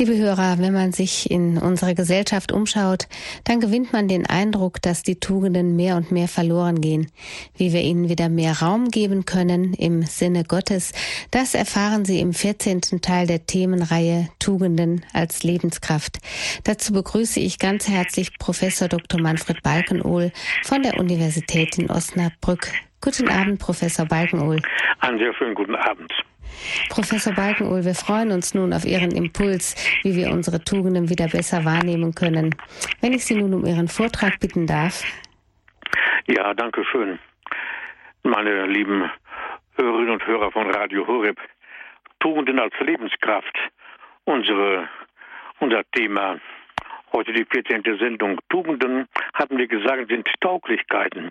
Liebe Hörer, wenn man sich in unserer Gesellschaft umschaut, dann gewinnt man den Eindruck, dass die Tugenden mehr und mehr verloren gehen. Wie wir ihnen wieder mehr Raum geben können im Sinne Gottes, das erfahren Sie im 14. Teil der Themenreihe Tugenden als Lebenskraft. Dazu begrüße ich ganz herzlich Professor Dr. Manfred Balkenohl von der Universität in Osnabrück. Guten Abend, Professor Balkenohl. Einen sehr schönen guten Abend. Professor Balkenohl, wir freuen uns nun auf Ihren Impuls, wie wir unsere Tugenden wieder besser wahrnehmen können. Wenn ich Sie nun um Ihren Vortrag bitten darf. Ja, danke schön. Meine lieben Hörerinnen und Hörer von Radio Horeb, Tugenden als Lebenskraft. Unsere, unser Thema heute die 14. Sendung. Tugenden, hatten wir gesagt, sind Tauglichkeiten.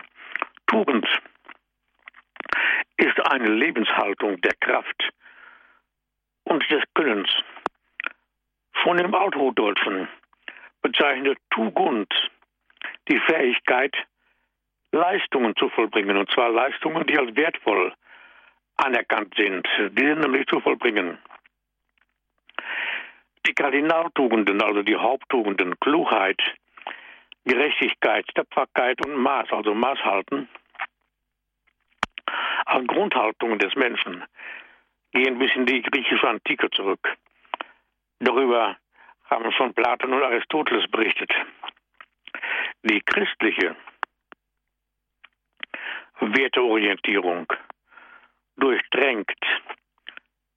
Tugend ist eine Lebenshaltung der Kraft und des Könnens. Von dem Althochdeutschen bezeichnet Tugend die Fähigkeit, Leistungen zu vollbringen, und zwar Leistungen, die als wertvoll anerkannt sind, diese nämlich zu vollbringen. Die Kardinaltugenden, also die Haupttugenden, Klugheit, Gerechtigkeit, Tapferkeit und Maß, also Maßhalten, als Grundhaltungen des Menschen gehen bis in die griechische Antike zurück. Darüber haben schon Platon und Aristoteles berichtet. Die christliche Werteorientierung durchdrängt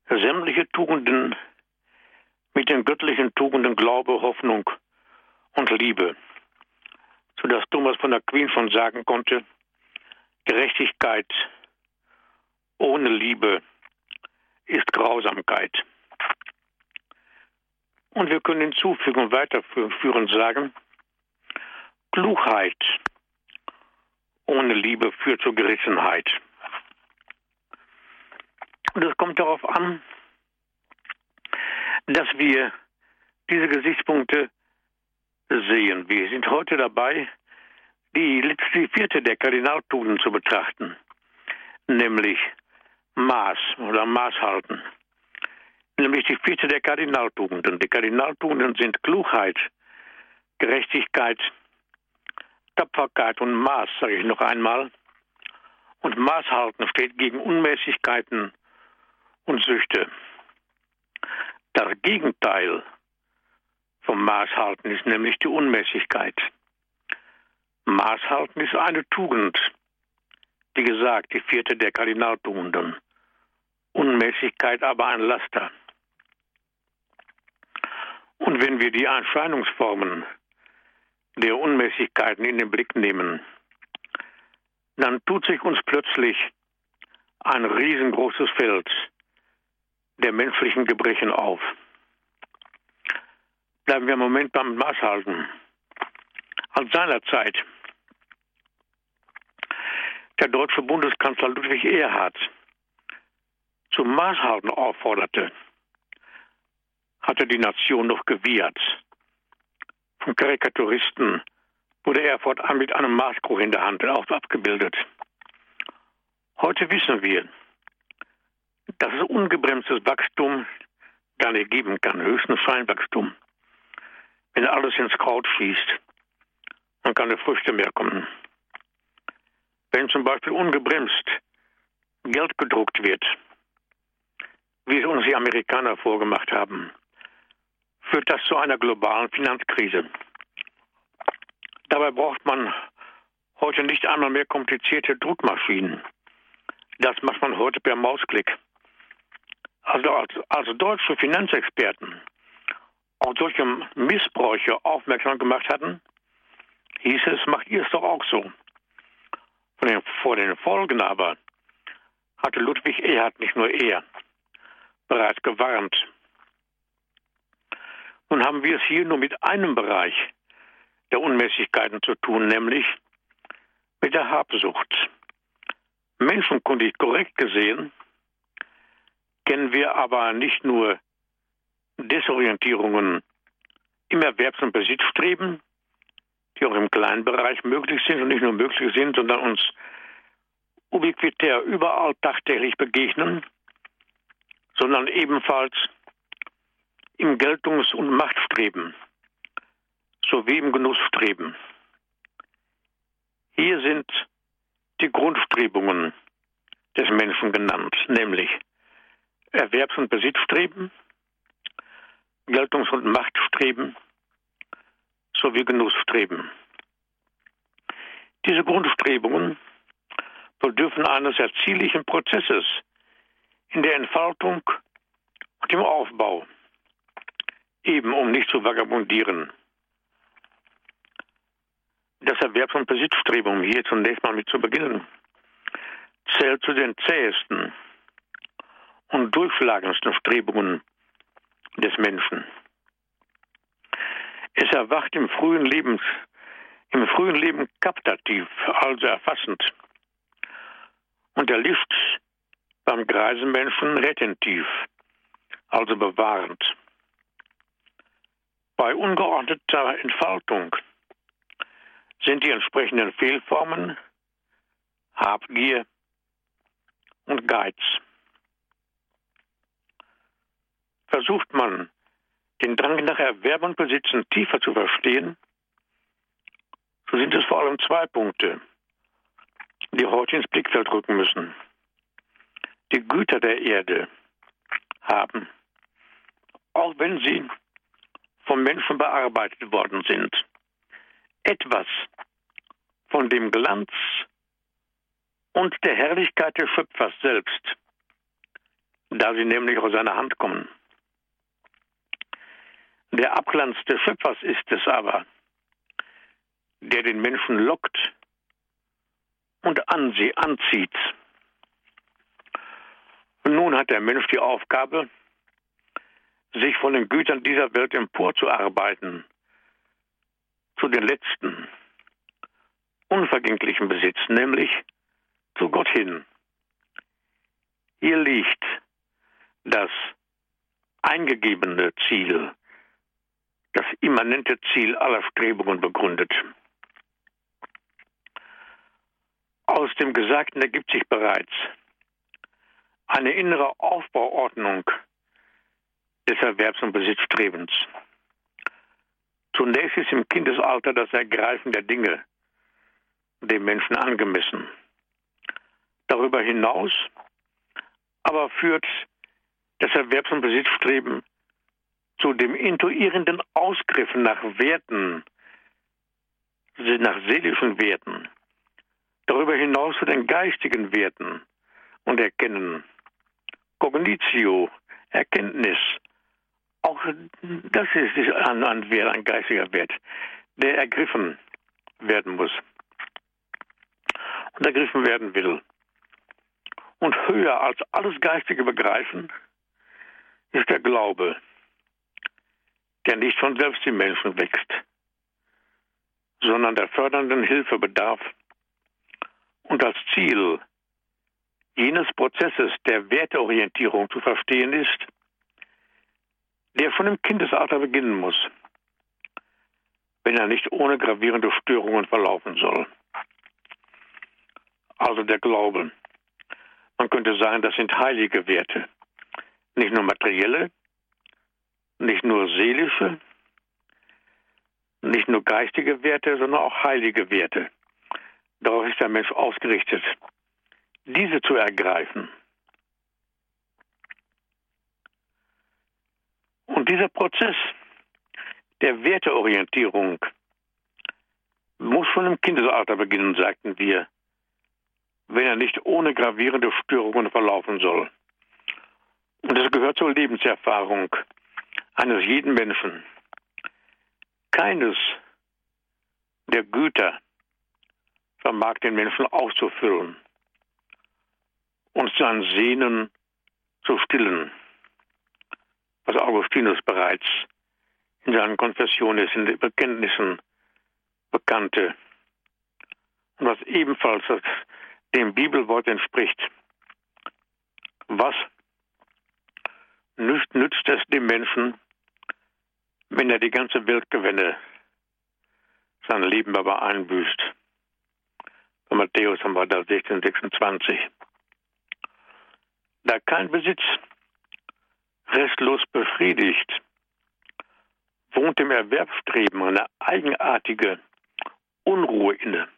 sämtliche Tugenden mit den göttlichen Tugenden Glaube, Hoffnung und Liebe, sodass Thomas von der Queen schon sagen konnte, Gerechtigkeit ohne Liebe ist Grausamkeit. Und wir können hinzufügen und weiterführend sagen, Klugheit ohne Liebe führt zur Gerissenheit. Und es kommt darauf an, dass wir diese Gesichtspunkte sehen. Wir sind heute dabei, die letzte vierte der Kardinaltugenden zu betrachten, nämlich Maß oder Maß halten. Nämlich die vierte der Kardinaltugenden. Die Kardinaltugenden sind Klugheit, Gerechtigkeit, Tapferkeit und Maß, sage ich noch einmal. Und Maß halten steht gegen Unmäßigkeiten und Süchte. Das Gegenteil vom Maßhalten ist nämlich die Unmäßigkeit. Maßhalten ist eine Tugend, wie gesagt, die vierte der Kardinaltugenden. Unmäßigkeit aber ein Laster. Und wenn wir die Erscheinungsformen der Unmäßigkeiten in den Blick nehmen, dann tut sich uns plötzlich ein riesengroßes Feld der menschlichen Gebrechen auf. Bleiben wir einen Moment beim Maßhalten. Als seinerzeit der deutsche Bundeskanzler Ludwig Erhard zum Maßhalten aufforderte, hatte die Nation noch gewehrt. Von Karikaturisten wurde er fortan mit einem Maßkrug in der Hand auch abgebildet. Heute wissen wir, dass es ungebremstes Wachstum gar nicht geben kann, höchstens Scheinwachstum. Wenn alles ins Kraut schießt, dann keine Früchte mehr kommen. Wenn zum Beispiel ungebremst Geld gedruckt wird, wie es uns die Amerikaner vorgemacht haben, führt das zu einer globalen Finanzkrise. Dabei braucht man heute nicht einmal mehr komplizierte Druckmaschinen. Das macht man heute per Mausklick. Also als, als deutsche Finanzexperten auf solche Missbräuche aufmerksam gemacht hatten, hieß es, macht ihr es doch auch so. Von den, vor den Folgen aber hatte Ludwig Erhard nicht nur er bereits gewarnt. Nun haben wir es hier nur mit einem Bereich der Unmäßigkeiten zu tun, nämlich mit der Habsucht. Menschenkundig korrekt gesehen kennen wir aber nicht nur Desorientierungen im Erwerbs- und Besitzstreben, die auch im kleinen Bereich möglich sind und nicht nur möglich sind, sondern uns ubiquitär überall tagtäglich begegnen, sondern ebenfalls im Geltungs- und Machtstreben sowie im Genussstreben. Hier sind die Grundstrebungen des Menschen genannt, nämlich Erwerbs- und Besitzstreben, Geltungs- und Machtstreben sowie Genussstreben. Diese Grundstrebungen bedürfen eines erziellichen Prozesses in der Entfaltung und im Aufbau, eben um nicht zu vagabundieren. Das Erwerbs- und Besitzstreben, um hier zunächst mal mit zu beginnen, zählt zu den zähesten und durchschlagendsten Strebungen des Menschen. Es erwacht im frühen Lebens, im frühen Leben kaptativ, also erfassend, und erlischt beim greisen Menschen retentiv, also bewahrend. Bei ungeordneter Entfaltung sind die entsprechenden Fehlformen Habgier und Geiz. Versucht man, den Drang nach Erwerb und Besitzen tiefer zu verstehen, so sind es vor allem zwei Punkte, die heute ins Blickfeld rücken müssen. Die Güter der Erde haben, auch wenn sie vom Menschen bearbeitet worden sind, etwas von dem Glanz und der Herrlichkeit des Schöpfers selbst, da sie nämlich aus seiner Hand kommen. Der Abglanz des Schöpfers ist es aber, der den Menschen lockt und an sie anzieht. Nun hat der Mensch die Aufgabe, sich von den Gütern dieser Welt emporzuarbeiten zu den letzten, unvergänglichen Besitz, nämlich zu Gott hin. Hier liegt das eingegebene Ziel, das immanente Ziel aller Strebungen begründet. Aus dem Gesagten ergibt sich bereits eine innere Aufbauordnung des Erwerbs- und Besitzstrebens. Zunächst ist im Kindesalter das Ergreifen der Dinge dem Menschen angemessen. Darüber hinaus aber führt das Erwerbs- und Besitzstreben zu dem intuierenden Ausgriff nach Werten, nach seelischen Werten, darüber hinaus zu den geistigen Werten und Erkennen, Cognitio, Erkenntnis, auch das ist ein, ein Wert, ein geistiger Wert, der ergriffen werden muss und ergriffen werden will. Und höher als alles geistige Begreifen ist der Glaube, der nicht von selbst im Menschen wächst, sondern der fördernden Hilfe bedarf und als Ziel jenes Prozesses der Werteorientierung zu verstehen ist, der schon im Kindesalter beginnen muss, wenn er nicht ohne gravierende Störungen verlaufen soll. Also der Glaube. Man könnte sagen, das sind heilige Werte. Nicht nur materielle, nicht nur seelische, nicht nur geistige Werte, sondern auch heilige Werte. Darauf ist der Mensch ausgerichtet, diese zu ergreifen. Und dieser Prozess der Werteorientierung muss schon im Kindesalter beginnen, sagten wir, wenn er nicht ohne gravierende Störungen verlaufen soll. Und es gehört zur Lebenserfahrung eines jeden Menschen. Keines der Güter vermag den Menschen auszufüllen und sein Sehnen zu stillen was Augustinus bereits in seinen Konfessionen, in den Bekenntnissen bekannte und was ebenfalls dem Bibelwort entspricht. Was nützt, es dem Menschen, wenn er die ganze Welt gewinne, sein Leben aber einbüßt? Bei Matthäus haben wir da 16, 26. Da kein Besitz restlos befriedigt, wohnt dem Erwerbsstreben eine eigenartige Unruhe inne.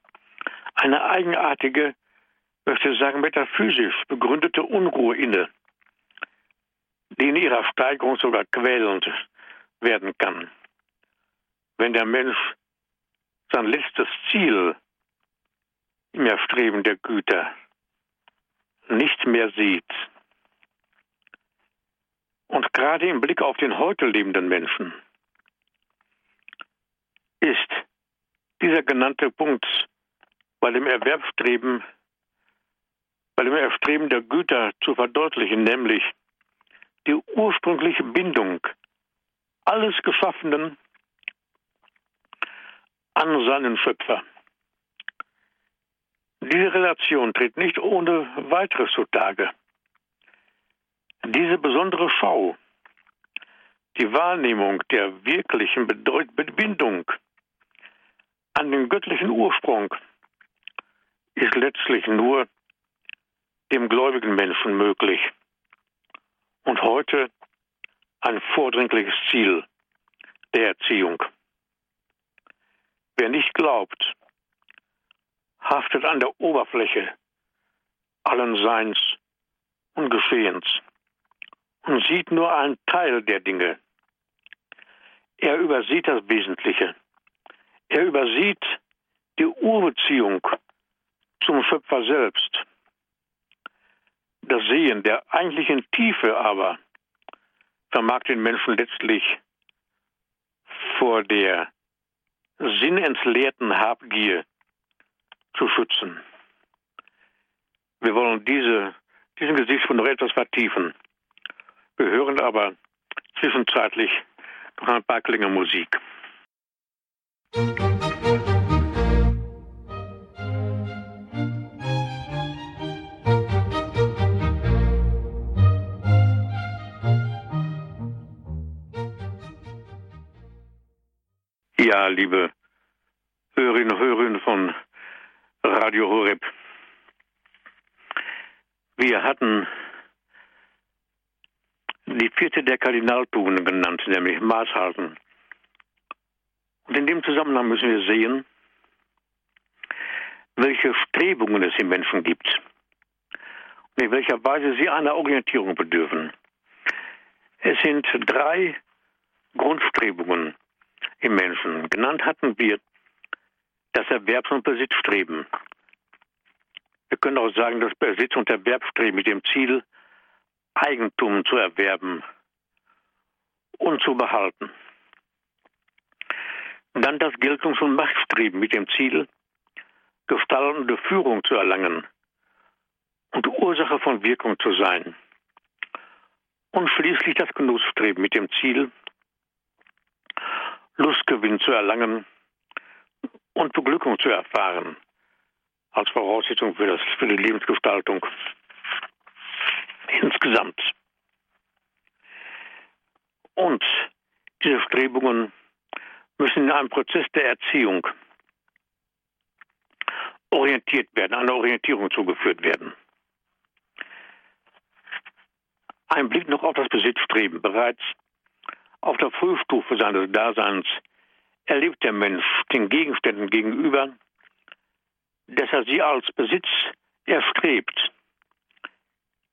Eine eigenartige, möchte ich sagen, metaphysisch begründete Unruhe inne, die in ihrer Steigerung sogar quälend werden kann. Wenn der Mensch sein letztes Ziel im Erstreben der Güter nicht mehr sieht. Und gerade im Blick auf den heute lebenden Menschen ist dieser genannte Punkt bei dem Erwerbsstreben, bei dem Erstreben der Güter zu verdeutlichen, nämlich die ursprüngliche Bindung alles Geschaffenen an seinen Schöpfer. Diese Relation tritt nicht ohne weiteres zutage. Diese besondere Schau, die Wahrnehmung der wirklichen Bindung an den göttlichen Ursprung, ist letztlich nur dem gläubigen Menschen möglich und heute ein vordringliches Ziel der Erziehung. Wer nicht glaubt, haftet an der Oberfläche allen Seins und Geschehens und sieht nur einen Teil der Dinge. Er übersieht das Wesentliche. Er übersieht die Urbeziehung zum Schöpfer selbst. Das Sehen der eigentlichen Tiefe aber vermag den Menschen letztlich vor der sinnentleerten Habgier zu schützen. Wir wollen diese, diesen Gesichtspunkt noch etwas vertiefen. Wir hören aber zwischenzeitlich noch ein paar Klänge Musik. Ja, liebe Hörerinnen und Hörer von Radio Horeb. Wir hatten die vierte der Kardinaltugenden genannt, nämlich Maßhalten. Und in dem Zusammenhang müssen wir sehen, welche Strebungen es im Menschen gibt und in welcher Weise sie einer Orientierung bedürfen. Es sind drei Grundstrebungen im Menschen. Genannt hatten wir das Erwerbs- und Besitzstreben. Wir können auch sagen, das Besitz- und Erwerbsstreben mit dem Ziel, Eigentum zu erwerben und zu behalten. Dann das Geltungs- und Machtstreben mit dem Ziel, gestaltende Führung zu erlangen und Ursache von Wirkung zu sein. Und schließlich das Genussstreben mit dem Ziel, Lustgewinn zu erlangen und Beglückung zu erfahren als Voraussetzung für, das, für die Lebensgestaltung insgesamt. Und diese Strebungen müssen in einem Prozess der Erziehung orientiert werden, einer Orientierung zugeführt werden. Ein Blick noch auf das Besitzstreben. Bereits auf der Frühstufe seines Daseins erlebt der Mensch den Gegenständen gegenüber, dass er sie als Besitz erstrebt,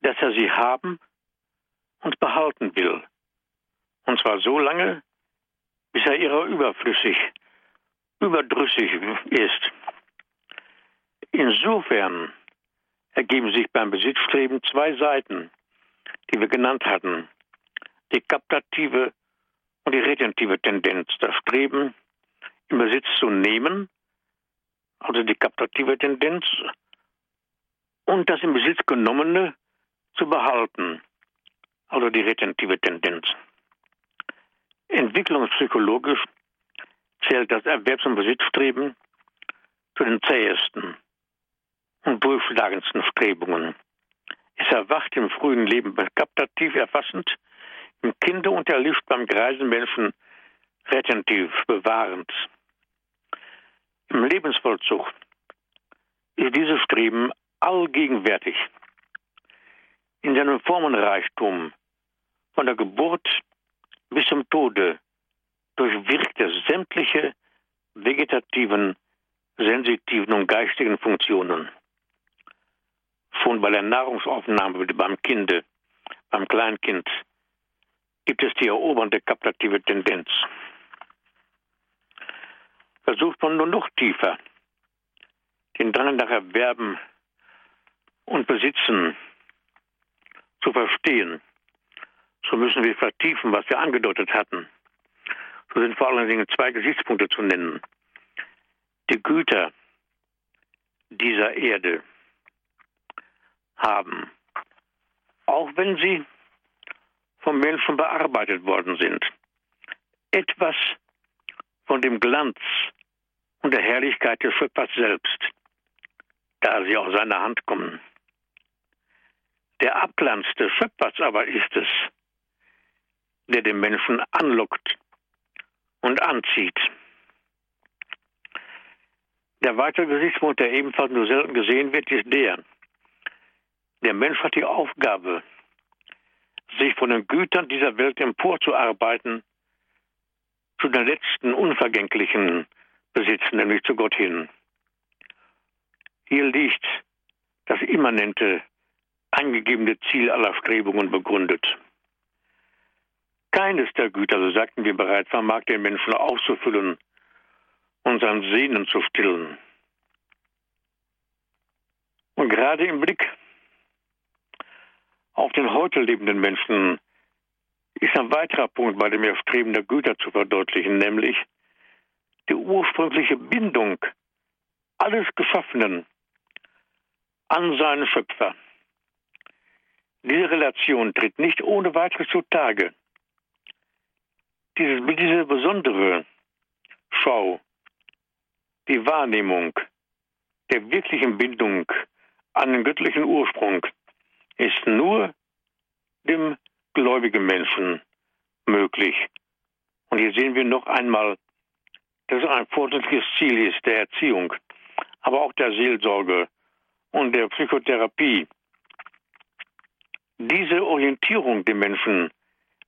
dass er sie haben und behalten will. Und zwar so lange, bis er ihrer überflüssig, überdrüssig ist. Insofern ergeben sich beim Besitzstreben zwei Seiten, die wir genannt hatten. Die kaptative und die retentive Tendenz, das Streben im Besitz zu nehmen, also die kaptative Tendenz, und das im Besitz genommene zu behalten, also die retentive Tendenz. Entwicklungspsychologisch zählt das Erwerbs- und Besitzstreben zu den zähesten und durchschlagendsten Strebungen. Es erwacht im frühen Leben kaptativ erfassend, im Kinde und erlischt beim greisen Menschen retentiv bewahrend. Im Lebensvollzug ist dieses Streben allgegenwärtig. In seinem Formenreichtum von der Geburt bis zum Tode durch sämtliche vegetativen, sensitiven und geistigen Funktionen. Schon bei der Nahrungsaufnahme beim Kinde, beim Kleinkind, gibt es die erobernde kaptative Tendenz. Versucht man nur noch tiefer, den Drang nach Erwerben und Besitzen zu verstehen, so müssen wir vertiefen, was wir angedeutet hatten. So sind vor allen Dingen zwei Gesichtspunkte zu nennen. Die Güter dieser Erde haben, auch wenn sie vom Menschen bearbeitet worden sind, etwas von dem Glanz und der Herrlichkeit des Schöpfers selbst, da sie aus seiner Hand kommen. Der Abglanz des Schöpfers aber ist es, der den Menschen anlockt und anzieht. Der weitere Gesichtspunkt, der ebenfalls nur selten gesehen wird, ist der. Der Mensch hat die Aufgabe, sich von den Gütern dieser Welt emporzuarbeiten zu den letzten unvergänglichen Besitz, nämlich zu Gott hin. Hier liegt das immanente, angegebene Ziel aller Strebungen begründet. Keines der Güter, so sagten wir bereits, vermag den Menschen auszufüllen und sein Sehnen zu stillen. Und gerade im Blick auf den heute lebenden Menschen ist ein weiterer Punkt bei dem Erstreben der Güter zu verdeutlichen, nämlich die ursprüngliche Bindung alles Geschaffenen an seinen Schöpfer. Diese Relation tritt nicht ohne weiteres zutage diese, diese besondere Schau, die Wahrnehmung der wirklichen Bindung an den göttlichen Ursprung ist nur dem gläubigen Menschen möglich. Und hier sehen wir noch einmal, dass es ein fortschrittliches Ziel ist der Erziehung, aber auch der Seelsorge und der Psychotherapie, diese Orientierung dem Menschen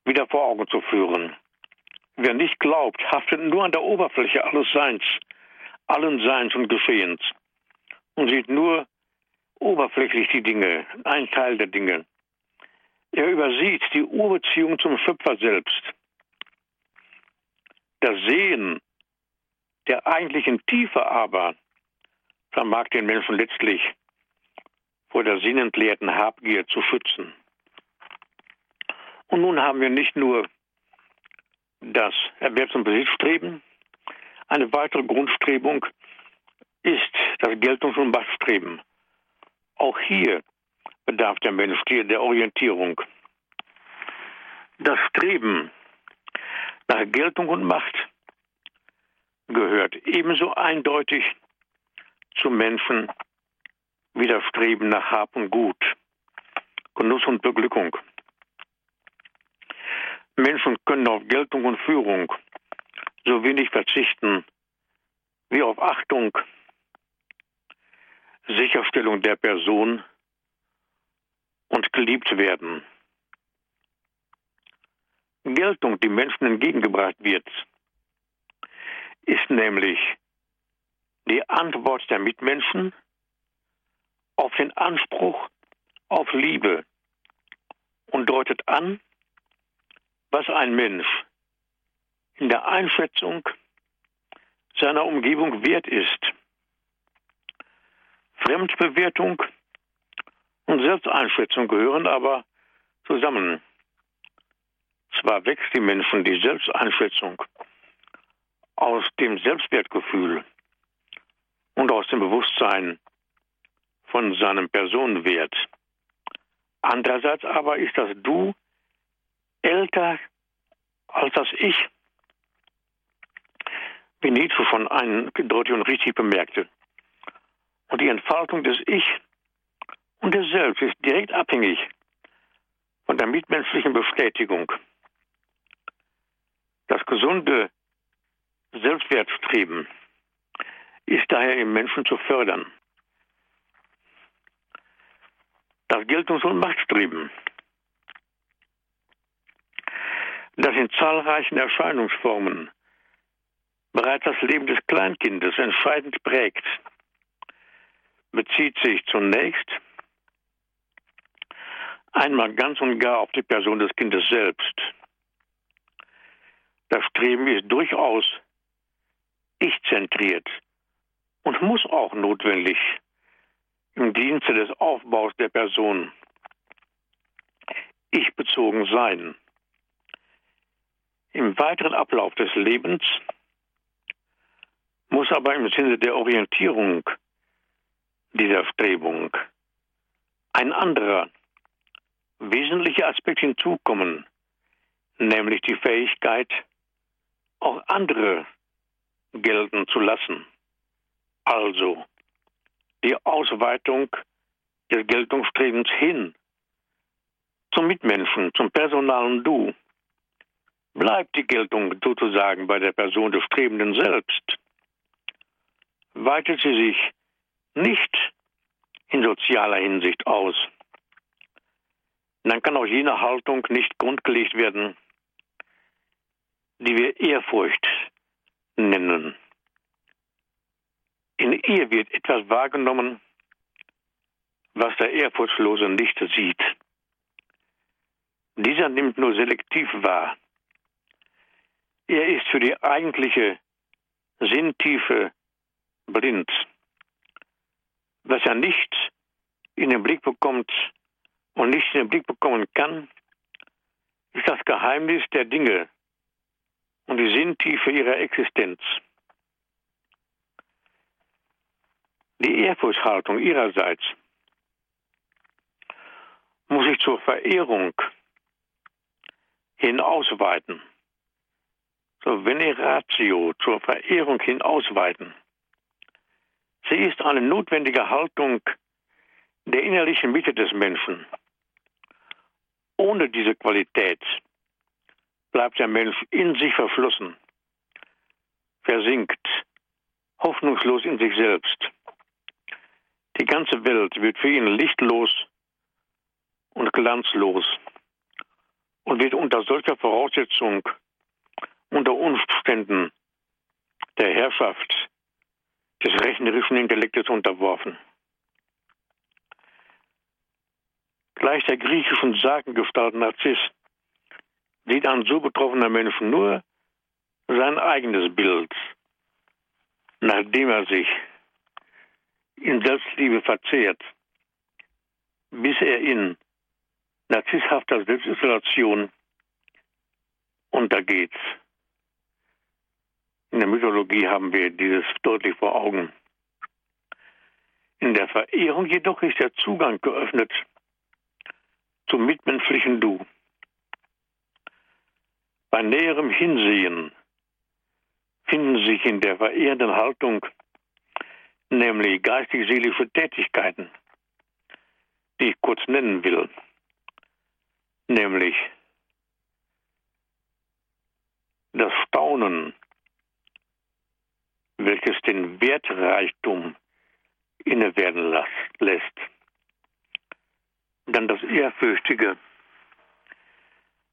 wieder vor Augen zu führen. Wer nicht glaubt, haftet nur an der Oberfläche alles Seins, allen Seins und Geschehens und sieht nur oberflächlich die Dinge, ein Teil der Dinge. Er übersieht die Urbeziehung zum Schöpfer selbst. Das Sehen der eigentlichen Tiefe aber vermag den Menschen letztlich vor der sinnentleerten Habgier zu schützen. Und nun haben wir nicht nur das Erwerbs- und Besitzstreben. Eine weitere Grundstrebung ist das Geltungs- und Machtstreben. Auch hier bedarf der Mensch der Orientierung. Das Streben nach Geltung und Macht gehört ebenso eindeutig zum Menschen wie das Streben nach Hab und Gut, Genuss und Beglückung. Menschen können auf Geltung und Führung so wenig verzichten wie auf Achtung, Sicherstellung der Person und geliebt werden. Geltung, die Menschen entgegengebracht wird, ist nämlich die Antwort der Mitmenschen auf den Anspruch auf Liebe und deutet an, was ein Mensch in der Einschätzung seiner Umgebung wert ist. Fremdbewertung und Selbsteinschätzung gehören aber zusammen. Zwar wächst die Menschen die Selbsteinschätzung aus dem Selbstwertgefühl und aus dem Bewusstsein von seinem Personenwert. Andererseits aber ist das Du älter als das Ich, wie Nietzsche schon eindeutig und richtig bemerkte. Und die Entfaltung des Ich und des Selbst ist direkt abhängig von der mitmenschlichen Bestätigung. Das gesunde Selbstwertstreben ist daher im Menschen zu fördern. Das Geltungs- und Machtstreben das in zahlreichen Erscheinungsformen bereits das Leben des Kleinkindes entscheidend prägt, bezieht sich zunächst einmal ganz und gar auf die Person des Kindes selbst. Das Streben ist durchaus ich-zentriert und muss auch notwendig im Dienste des Aufbaus der Person ich-bezogen sein. Im weiteren Ablauf des Lebens muss aber im Sinne der Orientierung dieser Strebung ein anderer wesentlicher Aspekt hinzukommen, nämlich die Fähigkeit, auch andere gelten zu lassen. Also die Ausweitung des Geltungsstrebens hin zum Mitmenschen, zum personalen Du. Bleibt die Geltung sozusagen bei der Person des Strebenden selbst. Weitet sie sich nicht in sozialer Hinsicht aus. Dann kann auch jene Haltung nicht grundgelegt werden, die wir Ehrfurcht nennen. In ihr wird etwas wahrgenommen, was der Ehrfurchtslose nicht sieht. Dieser nimmt nur selektiv wahr. Er ist für die eigentliche Sinntiefe blind. Was er nicht in den Blick bekommt und nicht in den Blick bekommen kann, ist das Geheimnis der Dinge und die Sinntiefe ihrer Existenz. Die Ehrfurchtshaltung ihrerseits muss sich zur Verehrung hin ausweiten. Zur Veneratio, zur Verehrung hin ausweiten. Sie ist eine notwendige Haltung der innerlichen Mitte des Menschen. Ohne diese Qualität bleibt der Mensch in sich verschlossen, versinkt, hoffnungslos in sich selbst. Die ganze Welt wird für ihn lichtlos und glanzlos und wird unter solcher Voraussetzung, unter Umständen der Herrschaft des rechnerischen Intellektes unterworfen. Gleich der griechischen Sagengestalt Narziss sieht ein so betroffener Mensch nur sein eigenes Bild, nachdem er sich in Selbstliebe verzehrt, bis er in narzisshafter Selbstisolation untergeht. In der Mythologie haben wir dieses deutlich vor Augen. In der Verehrung jedoch ist der Zugang geöffnet zum mitmenschlichen Du. Bei näherem Hinsehen finden sich in der verehrenden Haltung nämlich geistig-seelische Tätigkeiten, die ich kurz nennen will nämlich das Staunen, welches den Wertreichtum inne werden lässt. Dann das Ehrfürchtige,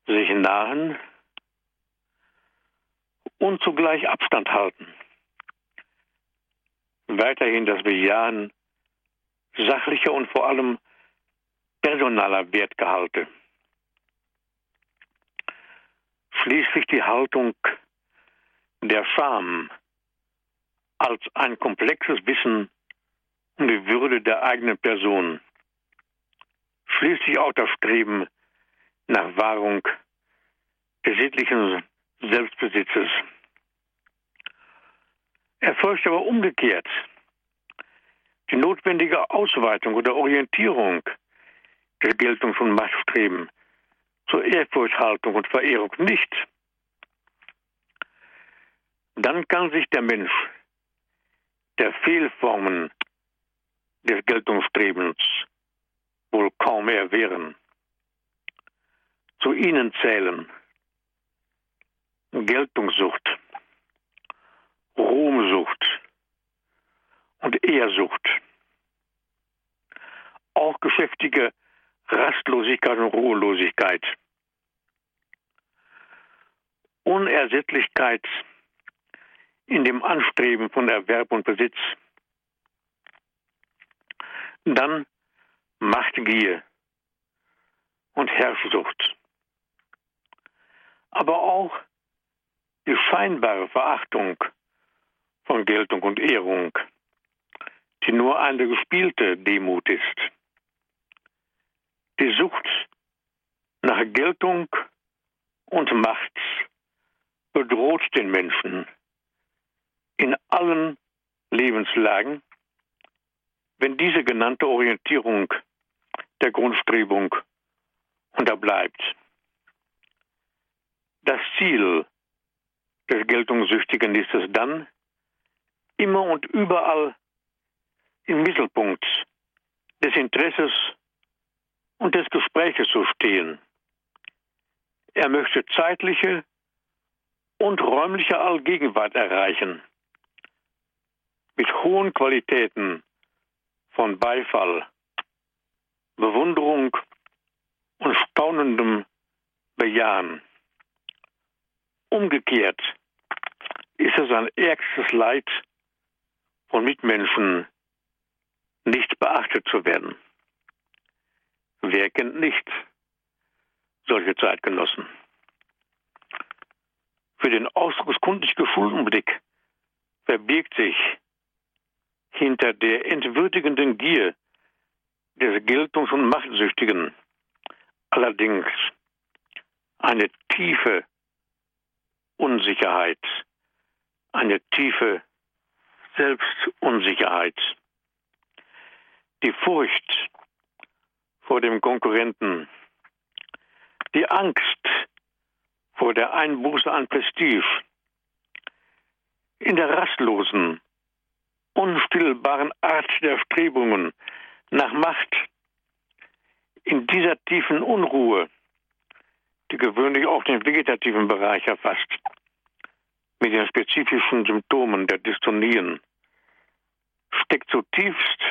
sich nahen und zugleich Abstand halten. Weiterhin das Bejahen sachlicher und vor allem personaler Wertgehalte. Schließlich die Haltung der Scham als ein komplexes Wissen um die Würde der eigenen Person. Schließlich auch das Streben nach Wahrung des sittlichen Selbstbesitzes. Er folgt aber umgekehrt die notwendige Ausweitung oder Orientierung der Geltungs- und Machtstreben zur Ehrfurchthaltung und Verehrung nicht, dann kann sich der Mensch der Fehlformen des Geltungsstrebens wohl kaum erwehren. Zu ihnen zählen Geltungssucht, Ruhmsucht und Ehrsucht. Auch geschäftige Rastlosigkeit und Ruhelosigkeit Unersättlichkeit in dem Anstreben von Erwerb und Besitz. Dann Machtgier und Herrschsucht. Aber auch die scheinbare Verachtung von Geltung und Ehrung, die nur eine gespielte Demut ist. Die Sucht nach Geltung und Macht bedroht den Menschen in allen Lebenslagen, wenn diese genannte Orientierung der Grundstrebung unterbleibt. Das Ziel des Geltungssüchtigen ist es dann, immer und überall im Mittelpunkt des Interesses und des Gespräches zu stehen. Er möchte zeitliche und räumliche Allgegenwart erreichen mit hohen Qualitäten von Beifall, Bewunderung und staunendem Bejahen. Umgekehrt ist es ein ärgstes Leid von Mitmenschen, nicht beachtet zu werden. Wer kennt nicht solche Zeitgenossen? Für den ausdruckskundig geschulten Blick verbirgt sich hinter der entwürdigenden Gier des Geltungs- und Machtsüchtigen allerdings eine tiefe Unsicherheit, eine tiefe Selbstunsicherheit. Die Furcht vor dem Konkurrenten, die Angst vor der Einbuße an Prestige, in der rastlosen unstillbaren Art der Strebungen nach Macht, in dieser tiefen Unruhe, die gewöhnlich auch den vegetativen Bereich erfasst, mit den spezifischen Symptomen der Dystonien, steckt zutiefst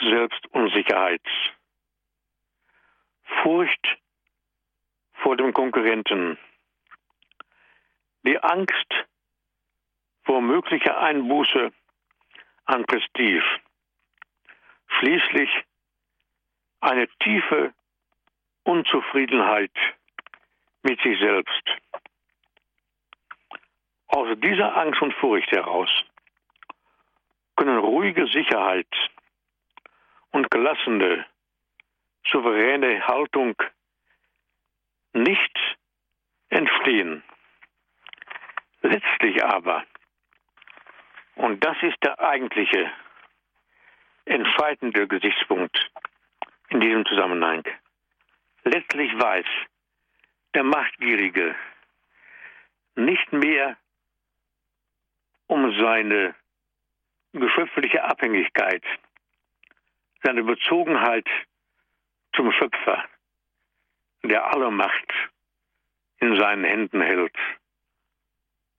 Selbstunsicherheit, Furcht vor dem Konkurrenten, die Angst vor Einbuße an Prestige. Schließlich eine tiefe Unzufriedenheit mit sich selbst. Aus dieser Angst und Furcht heraus können ruhige Sicherheit und gelassene, souveräne Haltung nicht entstehen. Letztlich aber und das ist der eigentliche entscheidende Gesichtspunkt in diesem Zusammenhang. Letztlich weiß der Machtgierige nicht mehr um seine geschöpfliche Abhängigkeit, seine Bezogenheit zum Schöpfer, der alle Macht in seinen Händen hält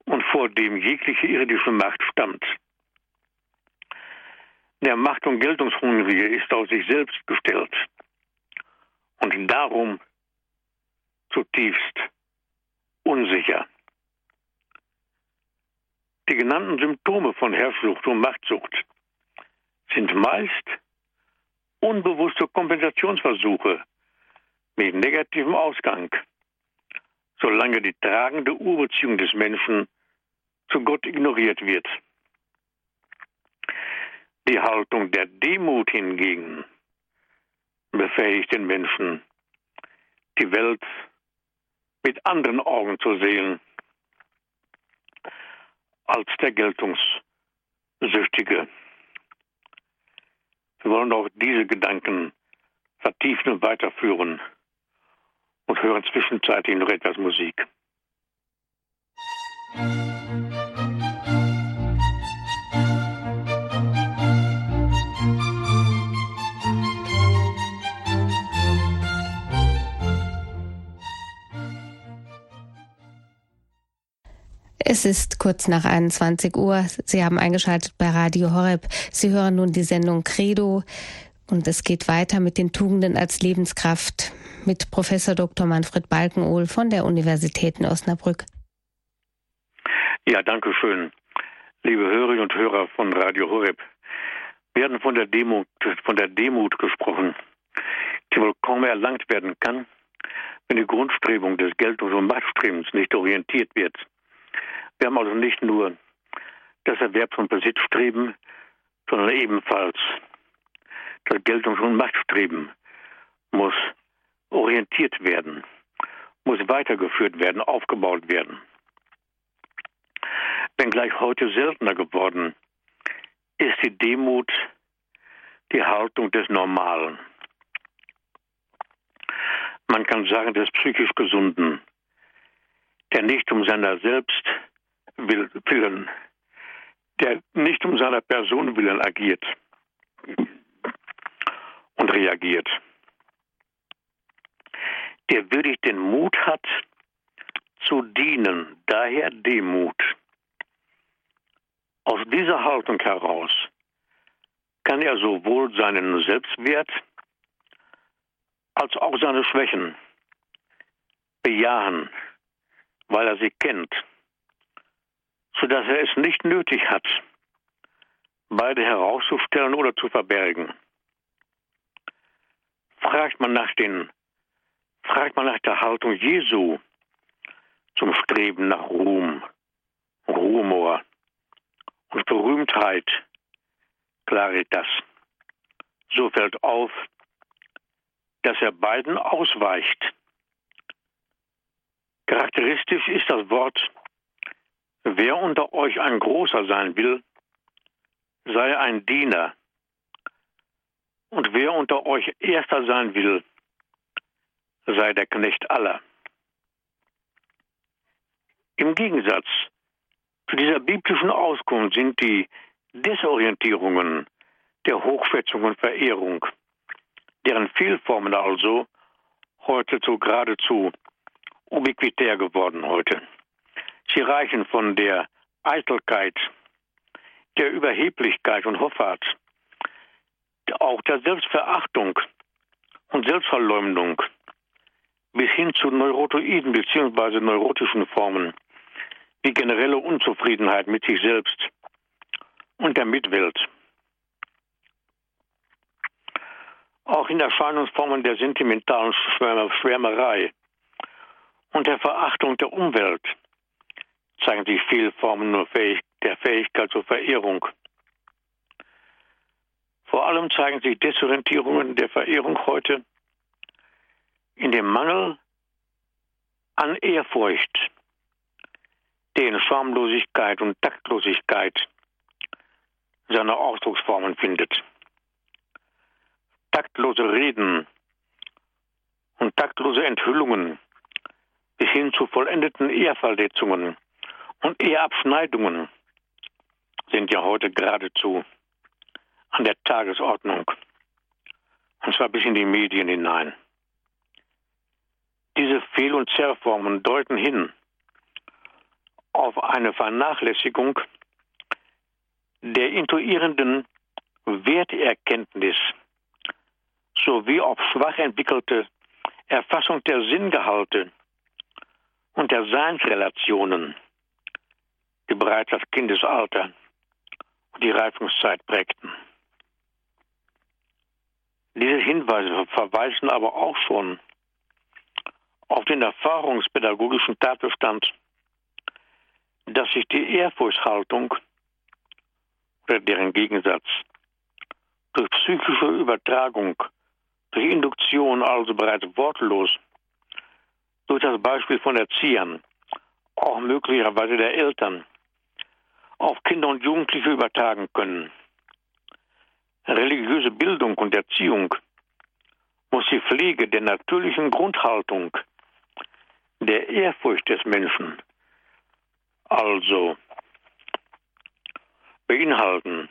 und vor dem jegliche irdische Macht stammt. Der Macht- und Geltungshungrige ist auf sich selbst gestellt und darum zutiefst unsicher. Die genannten Symptome von Herrschsucht und Machtsucht sind meist unbewusste Kompensationsversuche mit negativem Ausgang solange die tragende Urbeziehung des Menschen zu Gott ignoriert wird. Die Haltung der Demut hingegen befähigt den Menschen, die Welt mit anderen Augen zu sehen als der Geltungssüchtige. Wir wollen auch diese Gedanken vertiefen und weiterführen und hören zwischenzeitlich noch etwas Musik. Es ist kurz nach 21 Uhr. Sie haben eingeschaltet bei Radio Horeb. Sie hören nun die Sendung Credo. Und es geht weiter mit den Tugenden als Lebenskraft mit Professor Dr. Manfred Balkenohl von der Universität in Osnabrück. Ja, danke schön. Liebe Hörerinnen und Hörer von Radio Horeb. Wir hatten von der Demut, von der Demut gesprochen, die wohl kaum erlangt werden kann, wenn die Grundstrebung des Geltungs- und Machtstrebens nicht orientiert wird. Wir haben also nicht nur das Erwerb von Besitzstreben, sondern ebenfalls das Geltungs- und Machtstreben muss orientiert werden, muss weitergeführt werden, aufgebaut werden. Wenngleich heute seltener geworden, ist die Demut die Haltung des Normalen. Man kann sagen, des psychisch Gesunden, der nicht um seiner selbst willen, der nicht um seiner Person willen agiert und reagiert, der würdig den Mut hat, zu dienen, daher Demut. Aus dieser Haltung heraus kann er sowohl seinen Selbstwert als auch seine Schwächen bejahen, weil er sie kennt, sodass er es nicht nötig hat, beide herauszustellen oder zu verbergen. Fragt man nach den, fragt man nach der Haltung Jesu zum Streben nach Ruhm, Rumor und Berühmtheit, Claritas. So fällt auf, dass er beiden ausweicht. Charakteristisch ist das Wort, wer unter euch ein Großer sein will, sei ein Diener. Und wer unter euch Erster sein will, sei der Knecht aller. Im Gegensatz zu dieser biblischen Auskunft sind die Desorientierungen der Hochschätzung und Verehrung, deren Vielformen also heute so geradezu ubiquitär geworden heute. Sie reichen von der Eitelkeit, der Überheblichkeit und Hoffart, auch der Selbstverachtung und Selbstverleumdung bis hin zu neurotoiden bzw. neurotischen Formen wie generelle Unzufriedenheit mit sich selbst und der Mitwelt. Auch in Erscheinungsformen der sentimentalen Schwärmerei und der Verachtung der Umwelt zeigen sich viele Formen der Fähigkeit zur Verehrung. Vor allem zeigen sich Desorientierungen der Verehrung heute in dem Mangel an Ehrfurcht, der in Schamlosigkeit und Taktlosigkeit seine Ausdrucksformen findet. Taktlose Reden und taktlose Enthüllungen bis hin zu vollendeten Ehrverletzungen und Eheabschneidungen sind ja heute geradezu an der Tagesordnung. Und zwar bis in die Medien hinein. Diese Fehl- und Zerrformen deuten hin auf eine Vernachlässigung der intuierenden Werterkenntnis sowie auf schwach entwickelte Erfassung der Sinngehalte und der Seinsrelationen, die bereits das Kindesalter und die Reifungszeit prägten. Diese Hinweise verweisen aber auch schon auf den erfahrungspädagogischen Tatbestand, dass sich die Ehrfurchtshaltung oder deren Gegensatz durch psychische Übertragung, durch Induktion also bereits wortlos, durch das Beispiel von Erziehern, auch möglicherweise der Eltern, auf Kinder und Jugendliche übertragen können. Religiöse Bildung und Erziehung muss die Pflege der natürlichen Grundhaltung der Ehrfurcht des Menschen also beinhalten.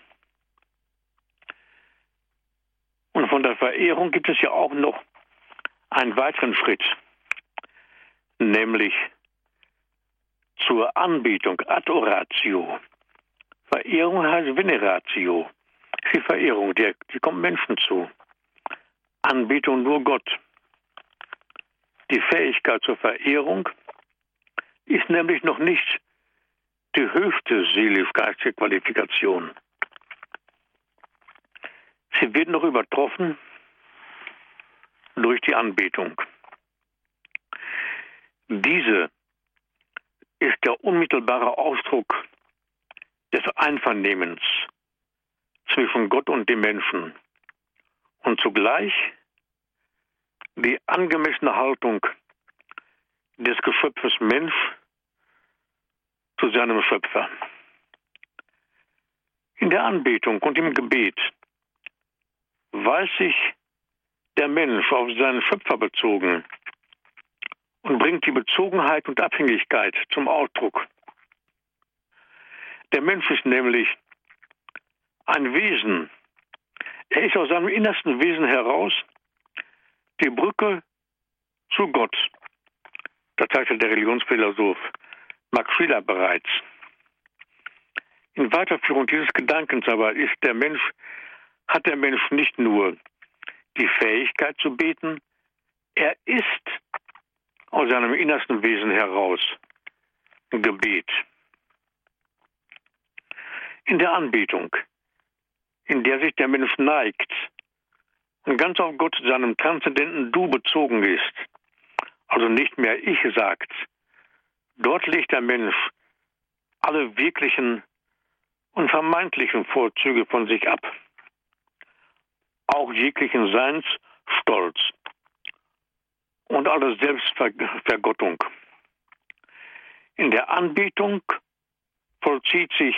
Und von der Verehrung gibt es ja auch noch einen weiteren Schritt, nämlich zur Anbetung, Adoratio. Verehrung heißt Veneratio. Die Verehrung, die, die kommt Menschen zu. Anbetung nur Gott. Die Fähigkeit zur Verehrung ist nämlich noch nicht die höchste seelisch-geistige Qualifikation. Sie wird noch übertroffen durch die Anbetung. Diese ist der unmittelbare Ausdruck des Einvernehmens zwischen Gott und dem Menschen und zugleich die angemessene Haltung des Geschöpfes Mensch zu seinem Schöpfer. In der Anbetung und im Gebet weiß sich der Mensch auf seinen Schöpfer bezogen und bringt die Bezogenheit und Abhängigkeit zum Ausdruck. Der Mensch ist nämlich ein Wesen. Er ist aus seinem innersten Wesen heraus die Brücke zu Gott. Das sagte der Religionsphilosoph Max Schiller bereits. In Weiterführung dieses Gedankens aber ist der Mensch, hat der Mensch nicht nur die Fähigkeit zu beten, er ist aus seinem innersten Wesen heraus Gebet. In der Anbetung, in der sich der Mensch neigt und ganz auf Gott, seinem transzendenten Du bezogen ist, also nicht mehr ich sagt, dort legt der Mensch alle wirklichen und vermeintlichen Vorzüge von sich ab, auch jeglichen Seinsstolz und alle Selbstvergottung. In der Anbetung vollzieht sich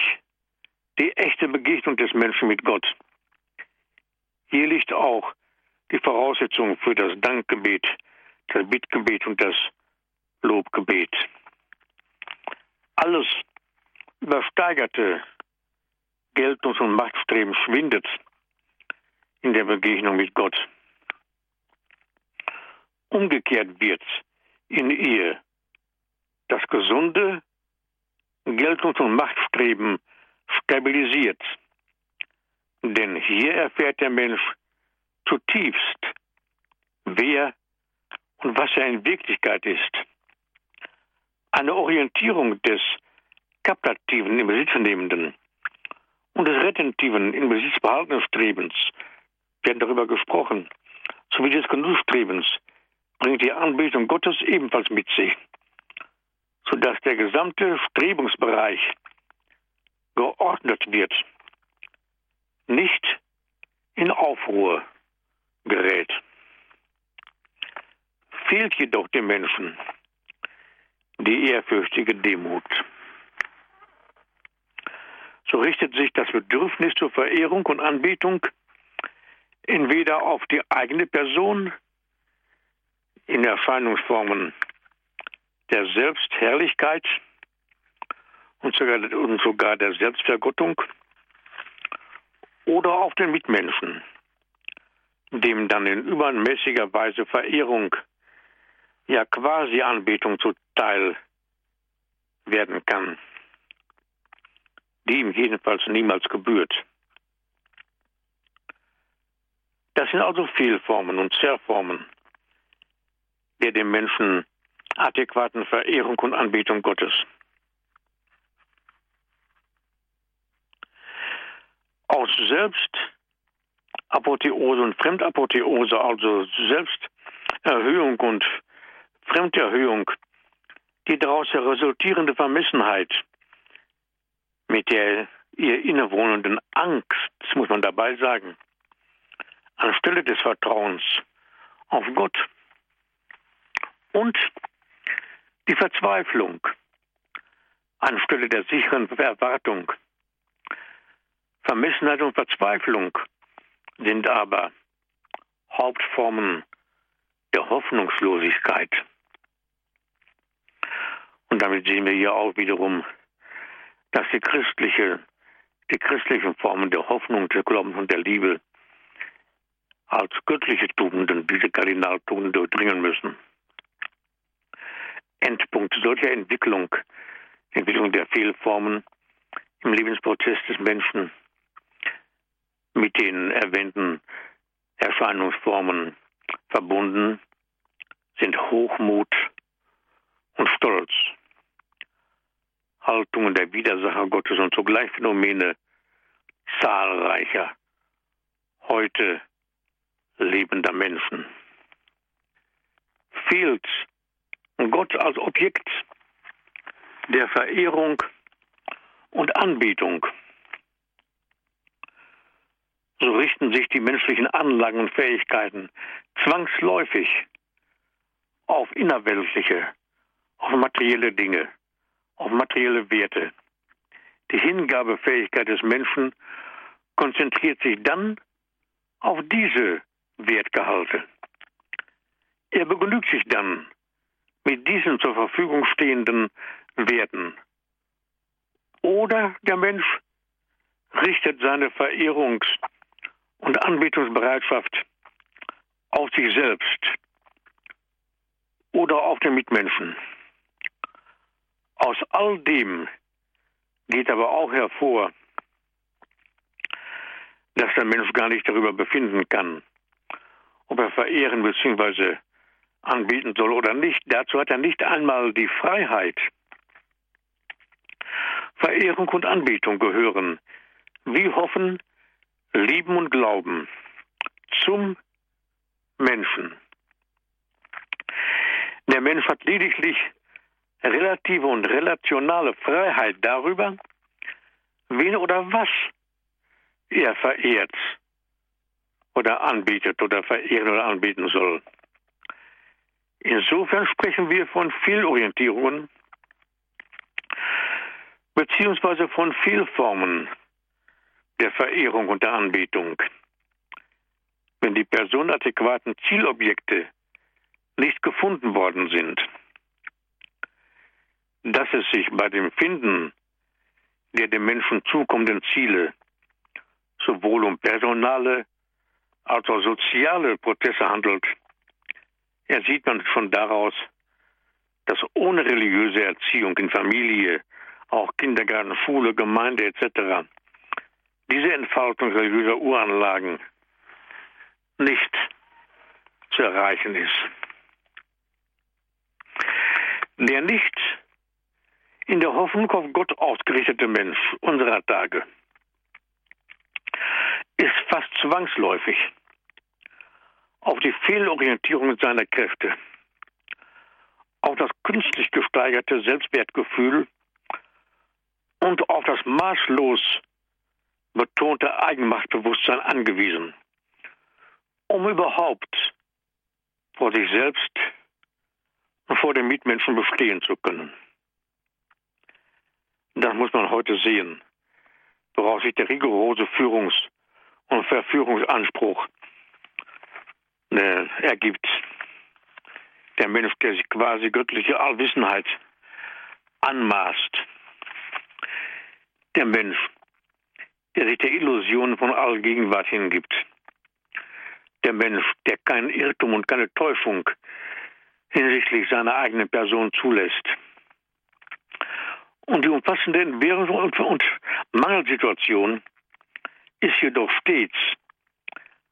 die echte Begegnung des Menschen mit Gott. Hier liegt auch die Voraussetzung für das Dankgebet, das Bittgebet und das Lobgebet. Alles übersteigerte Geltungs- und Machtstreben schwindet in der Begegnung mit Gott. Umgekehrt wird in ihr das gesunde Geltungs- und Machtstreben stabilisiert. Denn hier erfährt der Mensch zutiefst, wer und was er in Wirklichkeit ist. Eine Orientierung des kaptativen, in Besitz nehmenden und des retentiven, in Besitz behaltenen Strebens werden darüber gesprochen, sowie des Genussstrebens bringt die Anbetung Gottes ebenfalls mit sich, sodass der gesamte Strebungsbereich geordnet wird, nicht in Aufruhr gerät. Fehlt jedoch dem Menschen die ehrfürchtige Demut. So richtet sich das Bedürfnis zur Verehrung und Anbetung entweder auf die eigene Person in Erscheinungsformen der Selbstherrlichkeit und sogar, und sogar der Selbstvergottung oder auf den Mitmenschen, dem dann in übermäßiger Weise Verehrung, ja quasi Anbetung zuteil werden kann, die ihm jedenfalls niemals gebührt. Das sind also Fehlformen und Zerrformen der dem Menschen adäquaten Verehrung und Anbetung Gottes. Aus Selbstapotheose und Fremdapotheose, also Selbsterhöhung und Fremderhöhung, die daraus resultierende Vermessenheit, mit der ihr innewohnenden Angst, das muss man dabei sagen, anstelle des Vertrauens auf Gott und die Verzweiflung anstelle der sicheren Erwartung. Vermessenheit und Verzweiflung sind aber Hauptformen der Hoffnungslosigkeit. Und damit sehen wir hier auch wiederum, dass die christliche, die christlichen Formen der Hoffnung, des Glaubens und der Liebe als göttliche Tugenden diese Kardinaltugenden durchdringen müssen. Endpunkt solcher Entwicklung, Entwicklung der Fehlformen im Lebensprozess des Menschen mit den erwähnten Erscheinungsformen verbunden sind Hochmut und Stolz. Haltungen der Widersacher Gottes und zugleich Phänomene zahlreicher heute lebender Menschen. Fehlt Gott als Objekt der Verehrung und Anbetung, so richten sich die menschlichen Anlagen und Fähigkeiten zwangsläufig auf innerweltliche, auf materielle Dinge, auf materielle Werte. Die Hingabefähigkeit des Menschen konzentriert sich dann auf diese Wertgehalte. Er begnügt sich dann mit diesen zur Verfügung stehenden Werten. Oder der Mensch richtet seine Verehrungs- und Anbetungsbereitschaft auf sich selbst oder auf den Mitmenschen. Aus all dem geht aber auch hervor, dass der Mensch gar nicht darüber befinden kann, ob er verehren bzw. anbieten soll oder nicht. Dazu hat er nicht einmal die Freiheit. Verehrung und Anbetung gehören, wie Hoffen, Lieben und Glauben, zum Menschen. Der Mensch hat lediglich relative und relationale Freiheit darüber, wen oder was er verehrt oder anbietet oder verehren oder anbieten soll. Insofern sprechen wir von Fehlorientierungen beziehungsweise von Fehlformen der Verehrung und der Anbetung. Wenn die personadäquaten Zielobjekte nicht gefunden worden sind, dass es sich bei dem Finden der dem Menschen zukommenden Ziele sowohl um personale als auch soziale Prozesse handelt, ersieht man schon daraus, dass ohne religiöse Erziehung in Familie, auch Kindergarten, Schule, Gemeinde etc. diese Entfaltung religiöser Uranlagen nicht zu erreichen ist. Der nicht in der Hoffnung auf Gott ausgerichtete Mensch unserer Tage ist fast zwangsläufig auf die Fehlorientierung seiner Kräfte, auf das künstlich gesteigerte Selbstwertgefühl und auf das maßlos betonte Eigenmachtbewusstsein angewiesen, um überhaupt vor sich selbst und vor den Mitmenschen bestehen zu können. Das muss man heute sehen, woraus sich der rigorose Führungs- und Verführungsanspruch äh, ergibt. Der Mensch, der sich quasi göttliche Allwissenheit anmaßt. Der Mensch, der sich der Illusion von Allgegenwart hingibt. Der Mensch, der keinen Irrtum und keine Täuschung hinsichtlich seiner eigenen Person zulässt. Und die umfassende und, und Mangelsituation ist jedoch stets,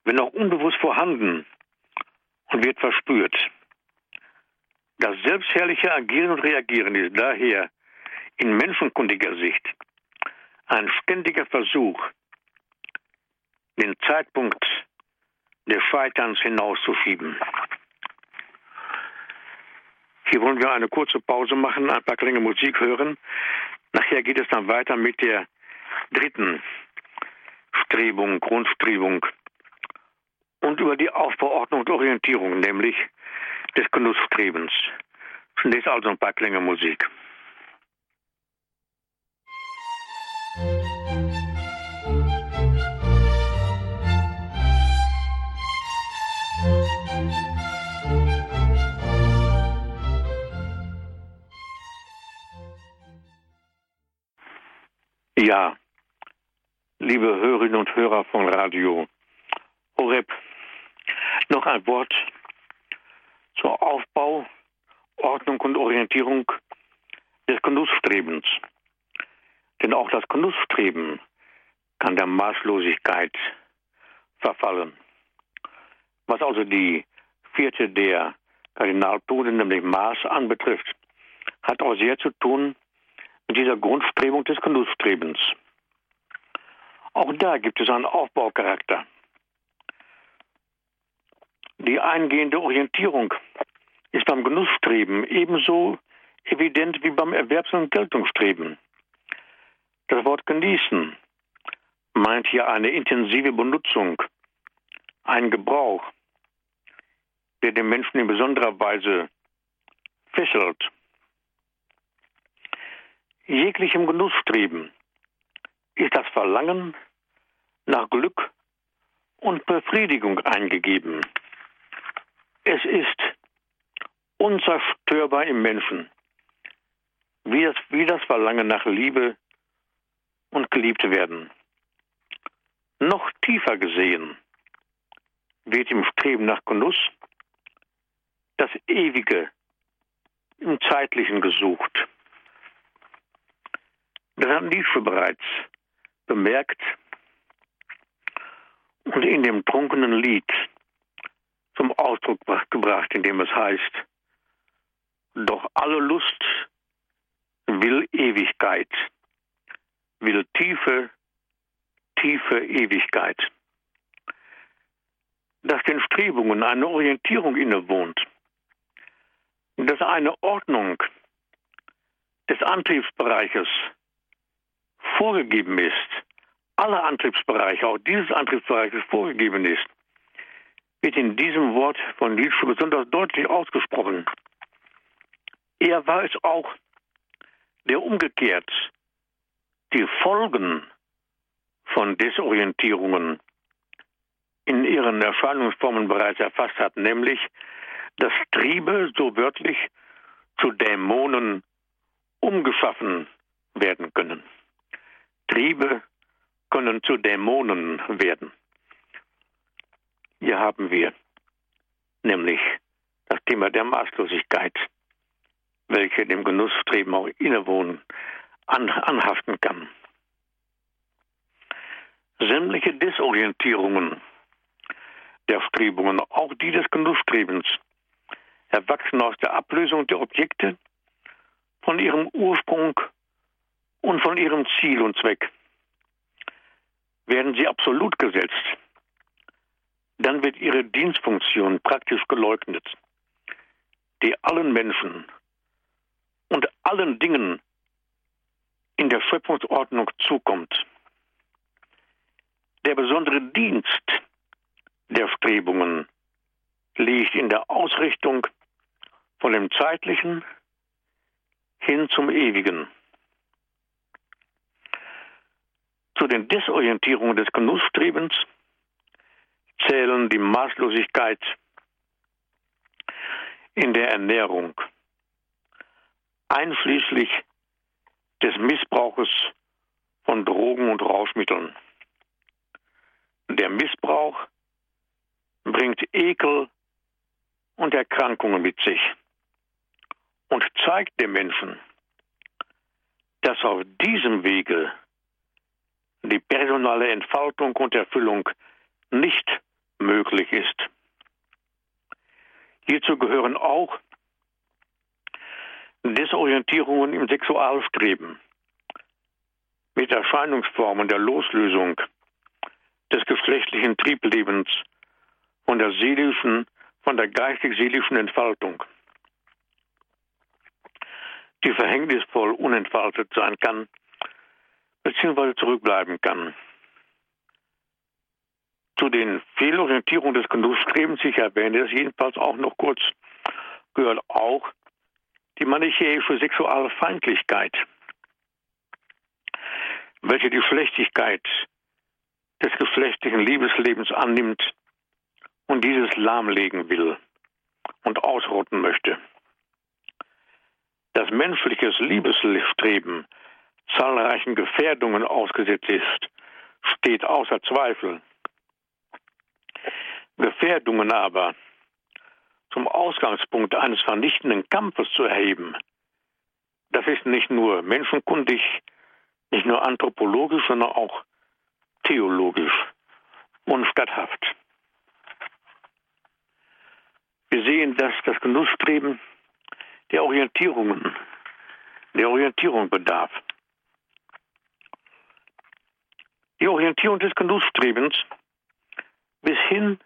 wenn auch unbewusst vorhanden und wird verspürt. Das selbstherrliche Agieren und Reagieren ist daher in menschenkundiger Sicht ein ständiger Versuch, den Zeitpunkt des Scheiterns hinauszuschieben. Hier wollen wir eine kurze Pause machen, ein paar Klänge Musik hören. Nachher geht es dann weiter mit der dritten Strebung, Grundstrebung und über die Aufbauordnung und Orientierung, nämlich des Genussstrebens. Zunächst also ein paar Klänge Musik. Ja, liebe Hörerinnen und Hörer von Radio Horeb, noch ein Wort zur Aufbau, Ordnung und Orientierung des Genussstrebens. Denn auch das Genussstreben kann der Maßlosigkeit verfallen. Was also die vierte der Kardinaltode, nämlich Maß, anbetrifft, hat auch sehr zu tun dieser Grundstrebung des Genussstrebens. Auch da gibt es einen Aufbaucharakter. Die eingehende Orientierung ist beim Genussstreben ebenso evident wie beim Erwerbs- und Geltungsstreben. Das Wort genießen meint hier eine intensive Benutzung, ein Gebrauch, der den Menschen in besonderer Weise fesselt. Jeglichem Genussstreben ist das Verlangen nach Glück und Befriedigung eingegeben. Es ist unzerstörbar im Menschen, wie das, wie das Verlangen nach Liebe und geliebt werden. Noch tiefer gesehen wird im Streben nach Genuss das Ewige im Zeitlichen gesucht. Das hat Nietzsche bereits bemerkt und in dem trunkenen Lied zum Ausdruck gebracht, in dem es heißt, doch alle Lust will Ewigkeit, will tiefe, tiefe Ewigkeit. Dass den Strebungen eine Orientierung innewohnt, dass eine Ordnung des Antriebsbereiches vorgegeben ist, alle Antriebsbereiche, auch dieses Antriebsbereiches vorgegeben ist, wird in diesem Wort von Nietzsche besonders deutlich ausgesprochen. Er war es auch, der umgekehrt die Folgen von Desorientierungen in ihren Erscheinungsformen bereits erfasst hat, nämlich dass Triebe so wörtlich zu Dämonen umgeschaffen werden können. Triebe können zu Dämonen werden. Hier haben wir nämlich das Thema der Maßlosigkeit, welche dem Genussstreben auch innewohnen, an, anhaften kann. Sämtliche Desorientierungen der Strebungen, auch die des Genussstrebens, erwachsen aus der Ablösung der Objekte von ihrem Ursprung und von ihrem Ziel und Zweck. Werden sie absolut gesetzt, dann wird ihre Dienstfunktion praktisch geleugnet, die allen Menschen und allen Dingen in der Schöpfungsordnung zukommt. Der besondere Dienst der Strebungen liegt in der Ausrichtung von dem Zeitlichen hin zum Ewigen. Zu den Desorientierungen des Genussstrebens zählen die Maßlosigkeit in der Ernährung, einschließlich des Missbrauches von Drogen und Rauschmitteln. Der Missbrauch bringt Ekel und Erkrankungen mit sich und zeigt dem Menschen, dass auf diesem Wege die personale Entfaltung und Erfüllung nicht möglich ist. Hierzu gehören auch Desorientierungen im Sexualstreben mit Erscheinungsformen der Loslösung des geschlechtlichen Trieblebens von der seelischen, von der geistig-seelischen Entfaltung, die verhängnisvoll unentfaltet sein kann, beziehungsweise zurückbleiben kann. Zu den Fehlorientierungen des Genussstrebens, ich erwähne es jedenfalls auch noch kurz, gehört auch die manichäische Sexualfeindlichkeit, welche die Schlechtigkeit des geschlechtlichen Liebeslebens annimmt und dieses lahmlegen will und ausrotten möchte. Dass menschliches Liebesstreben zahlreichen Gefährdungen ausgesetzt ist, steht außer Zweifel. Gefährdungen aber zum Ausgangspunkt eines vernichtenden Kampfes zu erheben, das ist nicht nur menschenkundig, nicht nur anthropologisch, sondern auch theologisch unstatthaft. Wir sehen, dass das Genussstreben der Orientierungen der Orientierung bedarf. Die Orientierung des Genussstrebens bis hin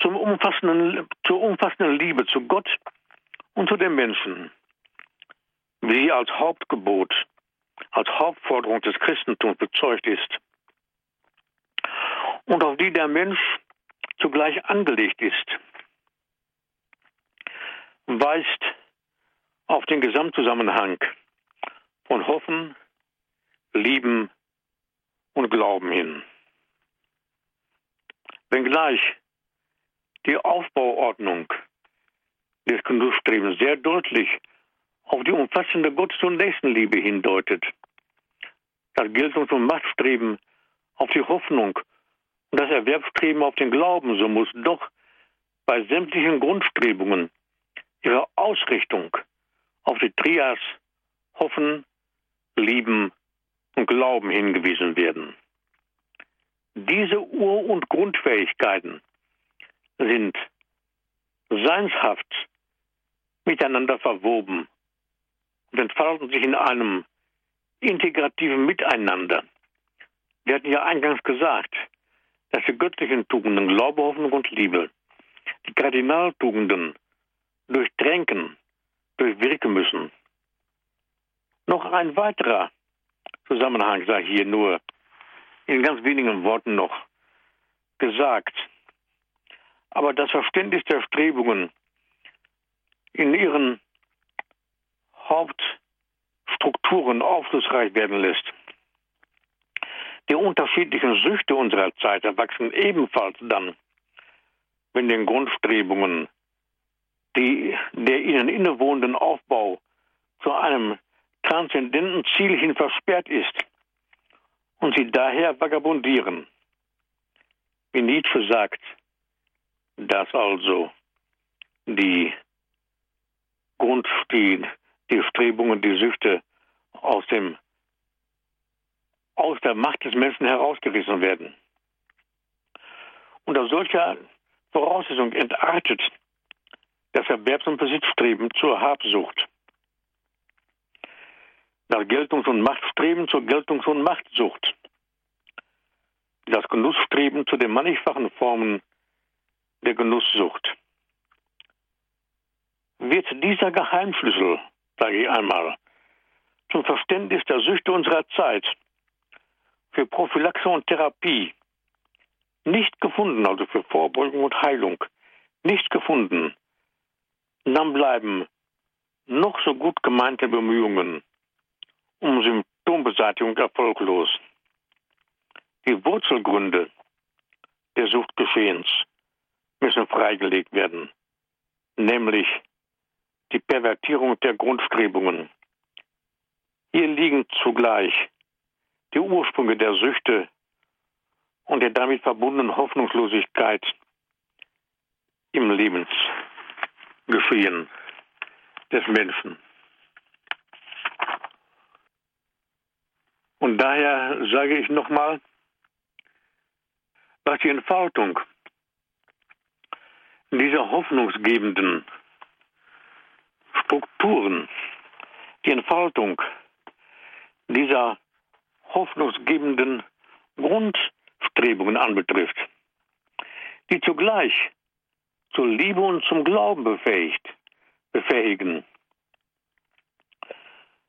zum umfassenden, zur umfassenden Liebe zu Gott und zu den Menschen, wie sie als Hauptgebot, als Hauptforderung des Christentums bezeugt ist und auf die der Mensch zugleich angelegt ist, weist auf den Gesamtzusammenhang von Hoffen, Lieben und Glauben hin. Wenngleich die Aufbauordnung des Genussstrebens sehr deutlich auf die umfassende Gottes- und Nächstenliebe hindeutet. Das Geltungs- und Machtstreben auf die Hoffnung und das Erwerbsstreben auf den Glauben, so muss doch bei sämtlichen Grundstrebungen ihre Ausrichtung auf die Trias Hoffen, Lieben und Glauben hingewiesen werden. Diese Ur- und Grundfähigkeiten sind seinshaft miteinander verwoben und entfalten sich in einem integrativen Miteinander. Wir hatten ja eingangs gesagt, dass die göttlichen Tugenden Glaube, Hoffnung und Liebe die Kardinaltugenden durchtränken, durchwirken müssen. Noch ein weiterer Zusammenhang sei hier nur in ganz wenigen Worten noch gesagt. Aber das Verständnis der Strebungen in ihren Hauptstrukturen aufschlussreich werden lässt. Die unterschiedlichen Süchte unserer Zeit erwachsen ebenfalls dann, wenn den Grundstrebungen die, der ihnen innewohnenden Aufbau zu einem transzendenten Ziel hin versperrt ist und sie daher vagabundieren. Wie Nietzsche sagt, dass also die Grund, die, die Strebungen, die Süchte aus dem aus der Macht des Menschen herausgerissen werden. Unter solcher Voraussetzung entartet das Erwerbs- und Besitzstreben zur Habsucht das Geltungs- und Machtstreben zur Geltungs- und Machtsucht, das Genussstreben zu den mannigfachen Formen der Genusssucht. Wird dieser Geheimschlüssel, sage ich einmal, zum Verständnis der Süchte unserer Zeit für Prophylaxe und Therapie nicht gefunden, also für Vorbeugung und Heilung, nicht gefunden, dann bleiben noch so gut gemeinte Bemühungen um Symptombeseitigung erfolglos. Die Wurzelgründe des Suchtgeschehens müssen freigelegt werden, nämlich die Pervertierung der Grundstrebungen. Hier liegen zugleich die Ursprünge der Süchte und der damit verbundenen Hoffnungslosigkeit im Lebensgeschehen des Menschen. Und daher sage ich nochmal, was die Entfaltung dieser hoffnungsgebenden Strukturen, die Entfaltung dieser hoffnungsgebenden Grundstrebungen anbetrifft, die zugleich zur Liebe und zum Glauben befähigt, befähigen.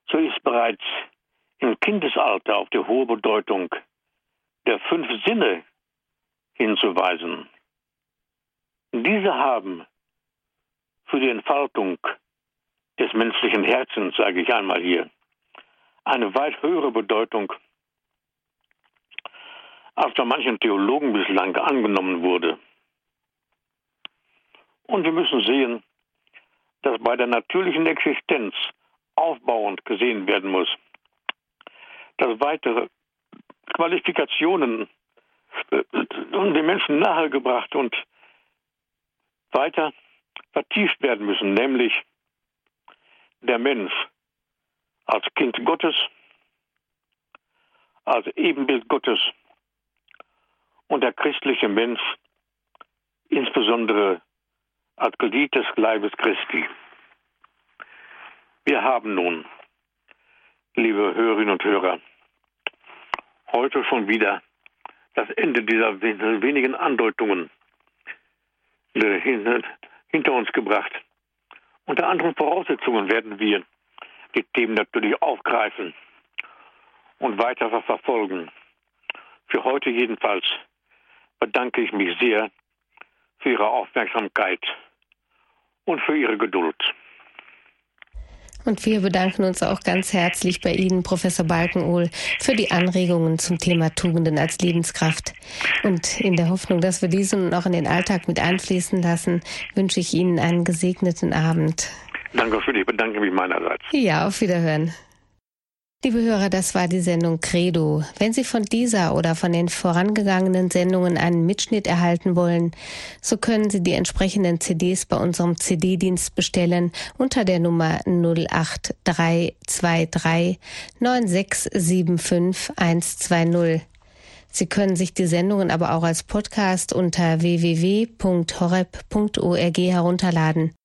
So ist bereits im Kindesalter auf die hohe Bedeutung der fünf Sinne hinzuweisen. Diese haben für die Entfaltung des menschlichen Herzens, sage ich einmal hier, eine weit höhere Bedeutung, als von manchen Theologen bislang angenommen wurde. Und wir müssen sehen, dass bei der natürlichen Existenz aufbauend gesehen werden muss dass weitere Qualifikationen äh, den Menschen nahegebracht und weiter vertieft werden müssen, nämlich der Mensch als Kind Gottes, als Ebenbild Gottes und der christliche Mensch insbesondere als Glied des Leibes Christi. Wir haben nun liebe Hörerinnen und Hörer. Heute schon wieder das Ende dieser wenigen Andeutungen hinter uns gebracht. Unter anderen Voraussetzungen werden wir die Themen natürlich aufgreifen und weiter verfolgen. Für heute jedenfalls bedanke ich mich sehr für Ihre Aufmerksamkeit und für Ihre Geduld. Und wir bedanken uns auch ganz herzlich bei Ihnen, Professor Balkenohl, für die Anregungen zum Thema Tugenden als Lebenskraft. Und in der Hoffnung, dass wir diese nun auch in den Alltag mit einfließen lassen, wünsche ich Ihnen einen gesegneten Abend. Danke schön, ich bedanke mich meinerseits. Ja, auf Wiederhören. Liebe Hörer, das war die Sendung Credo. Wenn Sie von dieser oder von den vorangegangenen Sendungen einen Mitschnitt erhalten wollen, so können Sie die entsprechenden CDs bei unserem CD-Dienst bestellen unter der Nummer 08323 9675 120. Sie können sich die Sendungen aber auch als Podcast unter www.horeb.org herunterladen.